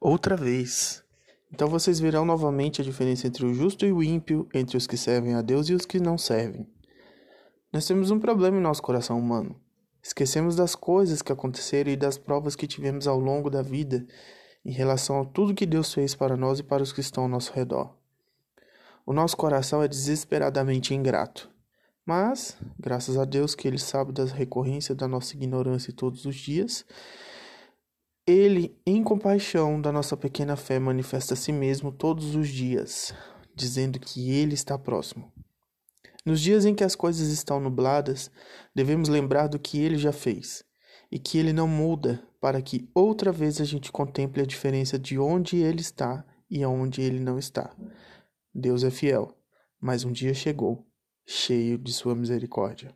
outra vez. Então vocês verão novamente a diferença entre o justo e o ímpio, entre os que servem a Deus e os que não servem. Nós temos um problema em nosso coração humano. Esquecemos das coisas que aconteceram e das provas que tivemos ao longo da vida em relação a tudo que Deus fez para nós e para os que estão ao nosso redor. O nosso coração é desesperadamente ingrato. Mas, graças a Deus que Ele sabe da recorrência da nossa ignorância todos os dias, Ele, em compaixão da nossa pequena fé, manifesta a si mesmo todos os dias, dizendo que Ele está próximo. Nos dias em que as coisas estão nubladas, devemos lembrar do que Ele já fez e que Ele não muda para que outra vez a gente contemple a diferença de onde Ele está e aonde Ele não está. Deus é fiel, mas um dia chegou, cheio de sua misericórdia.